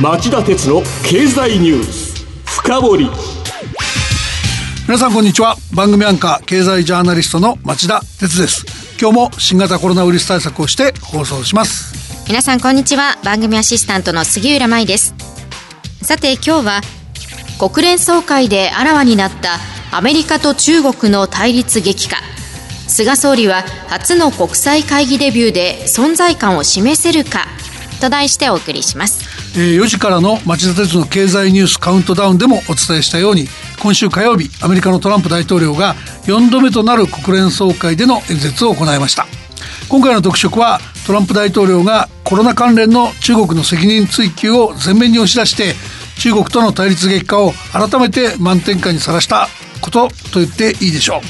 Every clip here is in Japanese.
町田鉄の経済ニュース深掘り。皆さんこんにちは。番組アンカー経済ジャーナリストの町田鉄です。今日も新型コロナウイルス対策をして放送します。皆さんこんにちは。番組アシスタントの杉浦舞です。さて今日は国連総会であらわになったアメリカと中国の対立激化。菅総理は初の国際会議デビューで存在感を示せるかと題してお送りします、えー、4時からの町田鉄の経済ニュースカウントダウンでもお伝えしたように今週火曜日アメリカのトランプ大統領が4度目となる国連総会での演説を行いました。今回の特色はトランプ大統領がコロナ関連の中国の責任追及を前面に押し出して中国との対立激化を改めて満点下にさらしたことと言っていいでしょう。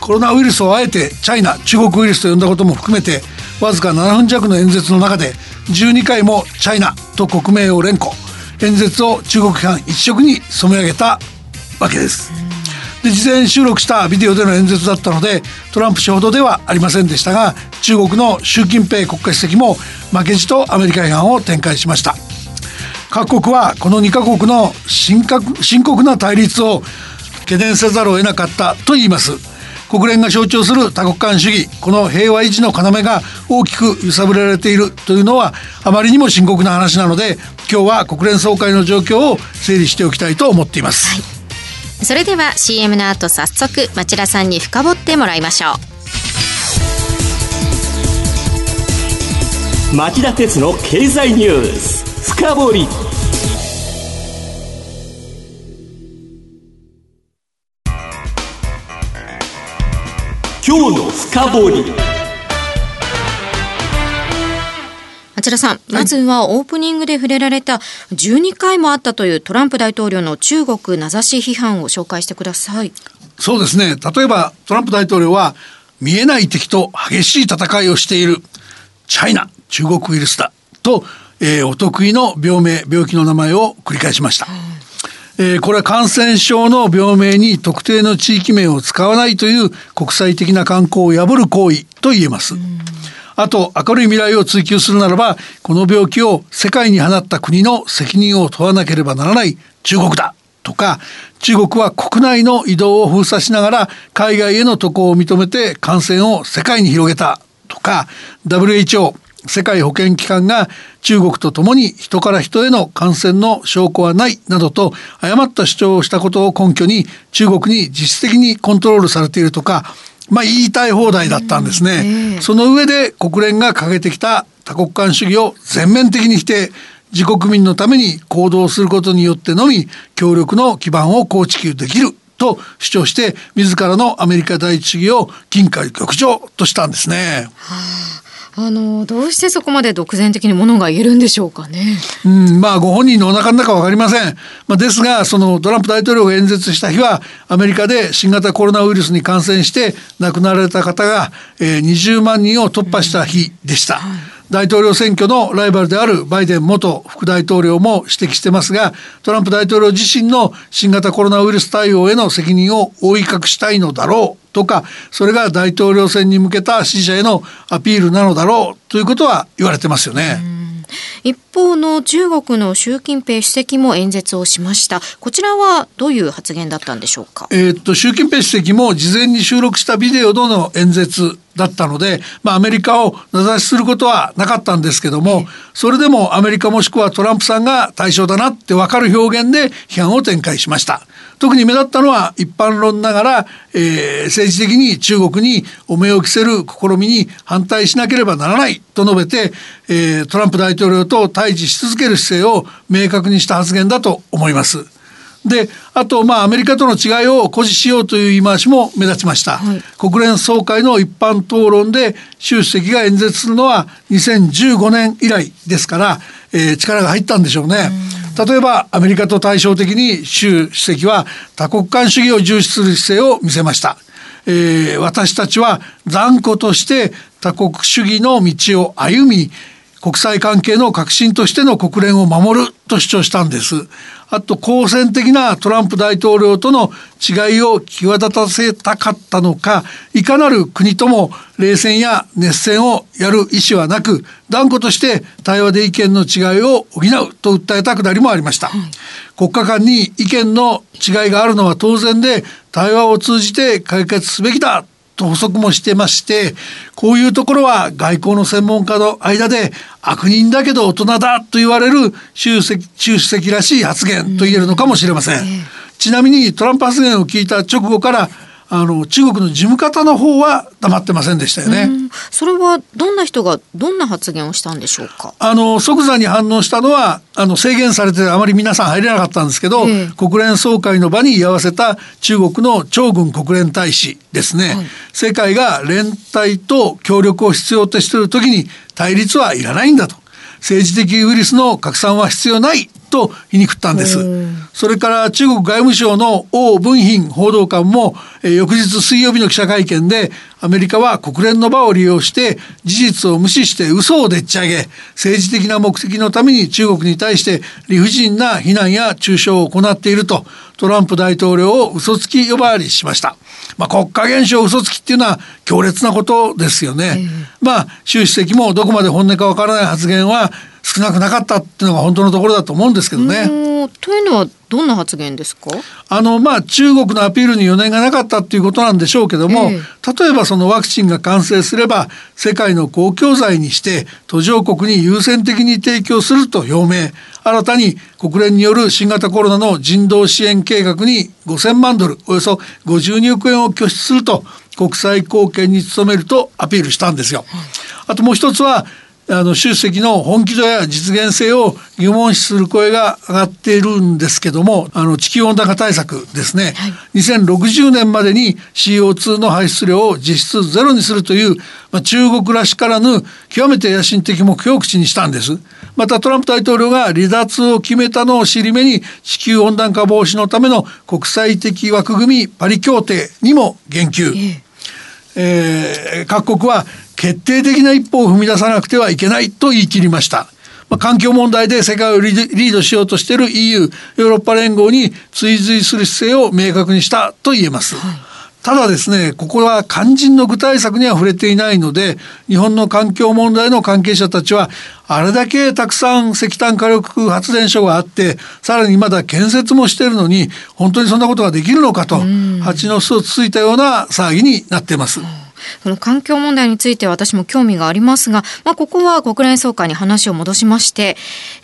コロナウイルスをあえてチャイナ中国ウイルスと呼んだことも含めてわずか7分弱の演説の中で12回もチャイナと国名を連呼。演説を中国批判一色に染め上げたわけです。で事前収録したビデオでの演説だったのでトランプ氏ほどではありませんでしたが中国の習近平国家主席も負けじとアメリカ批判を展開しました。各国はこの2カ国の深刻な対立を懸念せざるを得なかったと言います。国連が象徴する多国間主義この平和維持の要が大きく揺さぶられているというのはあまりにも深刻な話なので今日は国連総会の状況を整理しておきたいと思っています、はい。それでは CM の後早速町田さんに深掘ってもらいましょう。町田鉄の経済ニュース深掘今日の深掘り町田さん、まずはオープニングで触れられた12回もあったというトランプ大統領の中国名指し批判を紹介してください。そうですね。例えばトランプ大統領は見えない敵と激しい戦いをしているチャイナ中国ウイルスだと、えー、お得意の病名病気の名前を繰り返しました。えー、これは感染症の病名に特定の地域名を使わないという国際的な慣行を破る行為と言えます。あと明るい未来を追求するならばこの病気を世界に放った国の責任を問わなければならない中国だ。とか中国は国内の移動を封鎖しながら海外への渡航を認めて感染を世界に広げた。とか WHO 世界保健機関が中国とともに人から人への感染の証拠はないなどと誤った主張をしたことを根拠に中国に実質的にコントロールされているとかまあ言いたい放題だったんですね、えー、その上で国連が掲げてきた多国間主義を全面的に否定自国民のために行動することによってのみ協力の基盤を構築できると主張して自らのアメリカ第一主義を金海極上としたんですね。はああのどうしてそこまで独善的にものが言えるんでしょうかね。うん、まあご本人のお腹の中わかりません。まあですがそのトランプ大統領が演説した日はアメリカで新型コロナウイルスに感染して亡くなられた方が、えー、20万人を突破した日でした。うんはい大統領選挙のライバルであるバイデン元副大統領も指摘してますがトランプ大統領自身の新型コロナウイルス対応への責任を覆い隠したいのだろうとかそれが大統領選に向けた支持者へのアピールなのだろうということは言われてますよね。一方の中国の習近平主席も演説をしました。こちらはどういう発言だったんでしょうか？えっと習近平主席も事前に収録したビデオでの演説だったので、まあ、アメリカを名指しすることはなかったんですけども、それでもアメリカもしくはトランプさんが対象だなって分かる表現で批判を展開しました。特に目立ったのは一般論ながら、えー、政治的に中国にお目を着せる試みに反対しなければならないと述べて、えー、トランプ大統領と対峙し続ける姿勢を明確にした発言だと思います。であとまあアメリカとの違いを誇示しようという言い回しも目立ちました、はい、国連総会の一般討論で習主席が演説するのは2015年以来ですから、えー、力が入ったんでしょうね。例えばアメリカと対照的に習主席は多国間主義を重視する姿勢を見せました。えー、私たちは断固として多国主義の道を歩み国際関係の核心としての国連を守ると主張したんです。あと好戦的なトランプ大統領との違いを際立たせたかったのかいかなる国とも冷戦や熱戦をやる意思はなく断固として対話で意見の違いを補うと訴えたくだりもありました、国家間に意見の違いがあるのは当然で対話を通じて解決すべきだと補足もしてましてこういうところは外交の専門家の間で悪人だけど大人だと言われる習主席らしい発言と言えるのかもしれません。ちなみにトランプ発言を聞いた直後からあの中国の事務方の方は黙ってませんでしたよね。それはどんな人がどんな発言をしたんでしょうか？あの即座に反応したのはあの制限されてあまり皆さん入れなかったんですけど、えー、国連総会の場に居合わせた中国の張軍国連大使ですね、はい、世界が連帯と協力を必要としている時に対立はいらないんだと。政治的ウイルスの拡散は必要ないと皮肉ったんです。それから中国外務省の王文賓報道官も、えー、翌日水曜日の記者会見でアメリカは国連の場を利用して事実を無視して嘘をでっち上げ政治的な目的のために中国に対して理不尽な非難や中傷を行っているとトランプ大統領を嘘つき呼ばわりしました。まあ、国家元首嘘つきっていうのは強烈なことですよね。まあ習主席もどこまで本音かわからない発言は少なくなかったっていうのが本当のところだと思うんですけどね。というのはどんな発言ですか？あのまあ中国のアピールに余念がなかったっていうことなんでしょうけども、えー、例えばそのワクチンが完成すれば世界の公共財にして途上国に優先的に提供すると表明。新たに国連による新型コロナの人道支援計画に5000万ドルおよそ52億円を拠出すると国際貢献に努めるとアピールしたんですよ。あともう一つはあの習主席の本気度や実現性を疑問視する声が上がっているんですけどもあの地球温暖化対策ですね、はい、2060年までに CO2 の排出量を実質ゼロにするという、まあ、中国らしからぬ極めて野心的目標を口にしたんです。またトランプ大統領が離脱を決めたのを尻目に地球温暖化防止のための国際的枠組みパリ協定にも言及、えー、えー、各国は決定的な一歩を踏み出さなくてはいけないと言い切りました。まあ、環境問題で世界をリードしようとしている EU ヨーロッパ連合に追随する姿勢を明確にしたと言えます。はいただですねここは肝心の具体策には触れていないので日本の環境問題の関係者たちはあれだけたくさん石炭火力発電所があってさらにまだ建設もしているのに本当にそんなことができるのかと蜂の巣をつついたような騒ぎになっています。この環境問題について私も興味がありますが、まあ、ここは国連総会に話を戻しまして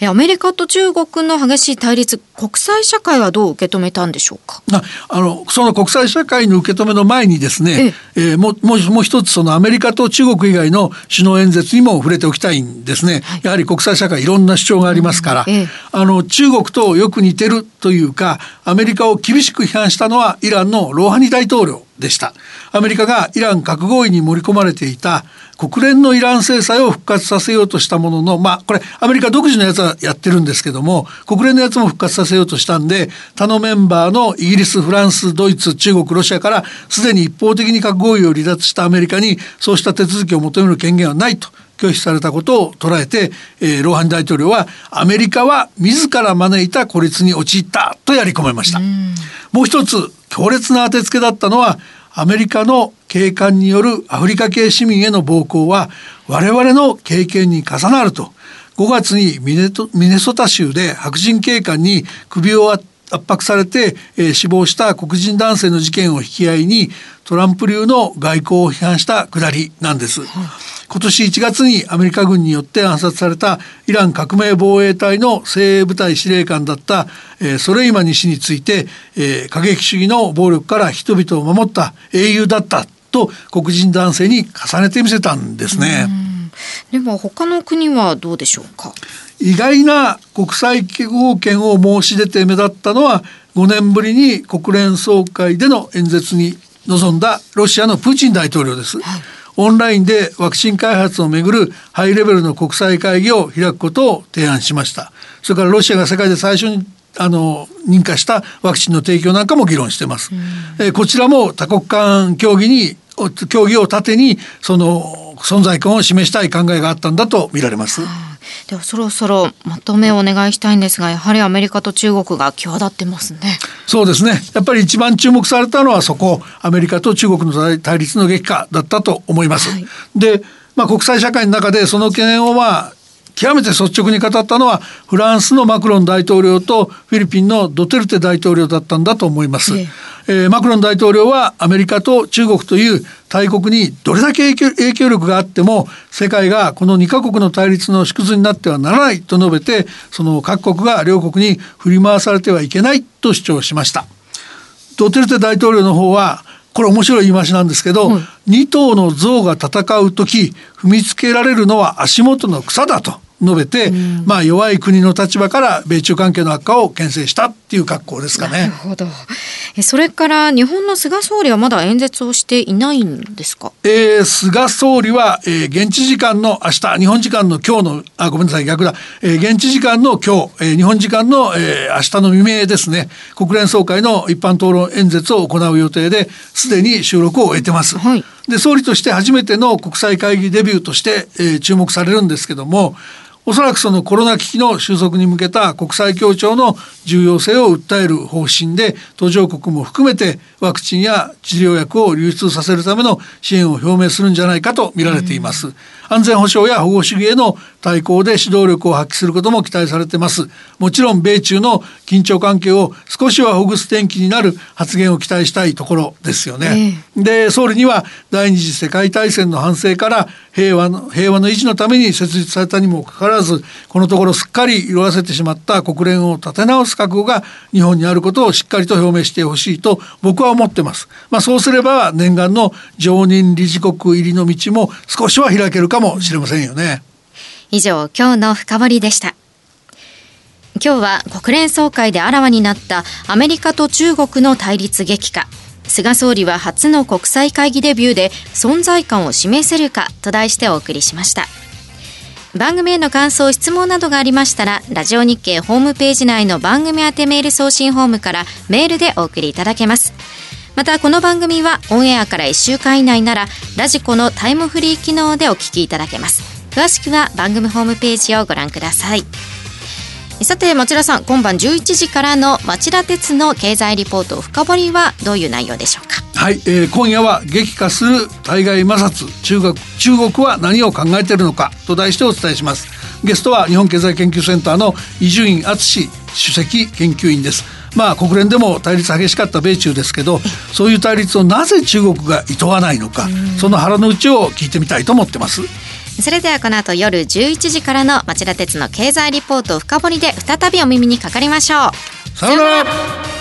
アメリカと中国の激しい対立国際社会はどう受け止めたんでしょうか？あのその国際社会の受け止めの前にですね、ええ。えー、ももうもう一つそのアメリカと中国以外の首脳演説にも触れておきたいんですね、はい、やはり国際社会いろんな主張がありますから、うんえ、あの中国とよく似てるというかアメリカを厳しく批判したのはイランのローハニ大統領でしたアメリカがイラン核合意に盛り込まれていた国連のイラン制裁を復活させようとしたもののまあこれアメリカ独自のやつはやってるんですけども国連のやつも復活させようとしたんで他のメンバーのイギリスフランスドイツ中国ロシアからすでに一方的に核合意を離脱したアメリカにそうした手続きを求める権限はないと拒否されたことを捉えて、えー、ローハニ大統領はアメリカは自ら招いた孤立に陥ったとやり込めました。もう一つ強烈な当てつけだったのはアメリカの警官によるアフリカ系市民への暴行は我々の経験に重なると5月にミネソタ州で白人警官に首を圧迫されて、え、死亡した黒人男性の事件を引き合いにトランプ流の外交を批判したくだりなんです。今年1月にアメリカ軍によって暗殺されたイラン革命防衛隊の精鋭部隊司令官だった、えー、ソレイマニ氏について、えー、過激主義の暴力から人々を守った英雄だったと黒人男性に重ねてみせたんですね。でも他の国はどうでしょうか？意外な国際貢献を申し出て目立ったのは5年ぶりに国連総会での演説に臨んだロシアのプーチン大統領です。はいオンラインでワクチン開発をめぐるハイレベルの国際会議を開くことを提案しました。それからロシアが世界で最初にあの認可したワクチンの提供なんかも議論してます、えこちらも多国間協議に協議を盾にその存在感を示したい考えがあったんだと見られます。ではそろそろまとめをお願いしたいんですがやはりアメリカと中国が際立ってますね。そうですね。やっぱり一番注目されたのはそこアメリカと中国の対立の激化だったと思います、はい、でまあ、国際社会の中でその懸念をまあ極めて率直に語ったのはフランスのマクロン大統領とフィリピンのドテルテ大統領だったんだと思います。ええー、マクロン大統領はアメリカと中国という大国にどれだけ影響力があっても世界がこの2カ国の対立の縮図になってはならないと述べてその各国が両国に振り回されてはいけないと主張しました。ドテルテ大統領の方はこれ面白い言い回しなんですけど、うん、2頭の象が戦う時踏みつけられるのは足元の草だと。述べて、うん、まあ弱い国の立場から米中関係の悪化を牽制したっていう格好ですかね。なるほど。それから日本の菅総理はまだ演説をしていないんですか？えー、菅総理は、えー、現地時間の明日、日本時間の今日のあごめんなさい逆だ、えー、現地時間の今日、えー、日本時間の、えー、明日の未明ですね。国連総会の一般討論演説を行う予定ですでに収録を終えてます。はい。で総理として初めての国際会議デビューとして、えー、注目されるんですけども。おそらくそのコロナ危機の収束に向けた国際協調の重要性を訴える方針で途上国も含めてワクチンや治療薬を流出させるための支援を表明するんじゃないかと見られています。安全保障や保護主義への対抗で指導力を発揮することも期待されてます。もちろん米中の緊張関係を少しはほぐす転機になる発言を期待したいところですよね。えー、で総理には第二次世界大戦の反省から平和の平和の維持のために設立されたにもかかわらずこのところすっかり色あせてしまった国連を立て直す覚悟が日本にあることをしっかりと表明してほしいと僕は思ってます。まあ、そうすれば念願の常任理事国入りの道も少しは開けるかもしれませんよね。以上今日の深掘りでした。今日は国連総会であらわになったアメリカと中国の対立激化。菅総理は初の国際会議デビューで存在感を示せるかと題してお送りしました。番組への感想、質問などがありましたら、ラジオ日経ホームページ内の番組宛てメール送信ホームからメールでお送りいただけます。また、この番組はオンエアから1週間以内なら、ラジコのタイムフリー機能でお聞きいただけます。詳しくは番組ホームページをご覧ください。さて町田さん今晩11時からの町田鉄の経済リポート深掘りはどういう内容でしょうか？はい、えー、今夜は激化する対外摩擦中国中国は何を考えているのかと題してお伝えしますゲストは日本経済研究センターの伊集院敦首席研究員ですまあ国連でも対立激しかった米中ですけどそういう対立をなぜ中国が厭わないのかその腹の内を聞いてみたいと思ってます。それではこの後夜11時からの町田鉄の経済リポート深掘りで再びお耳にかかりましょう。さようなら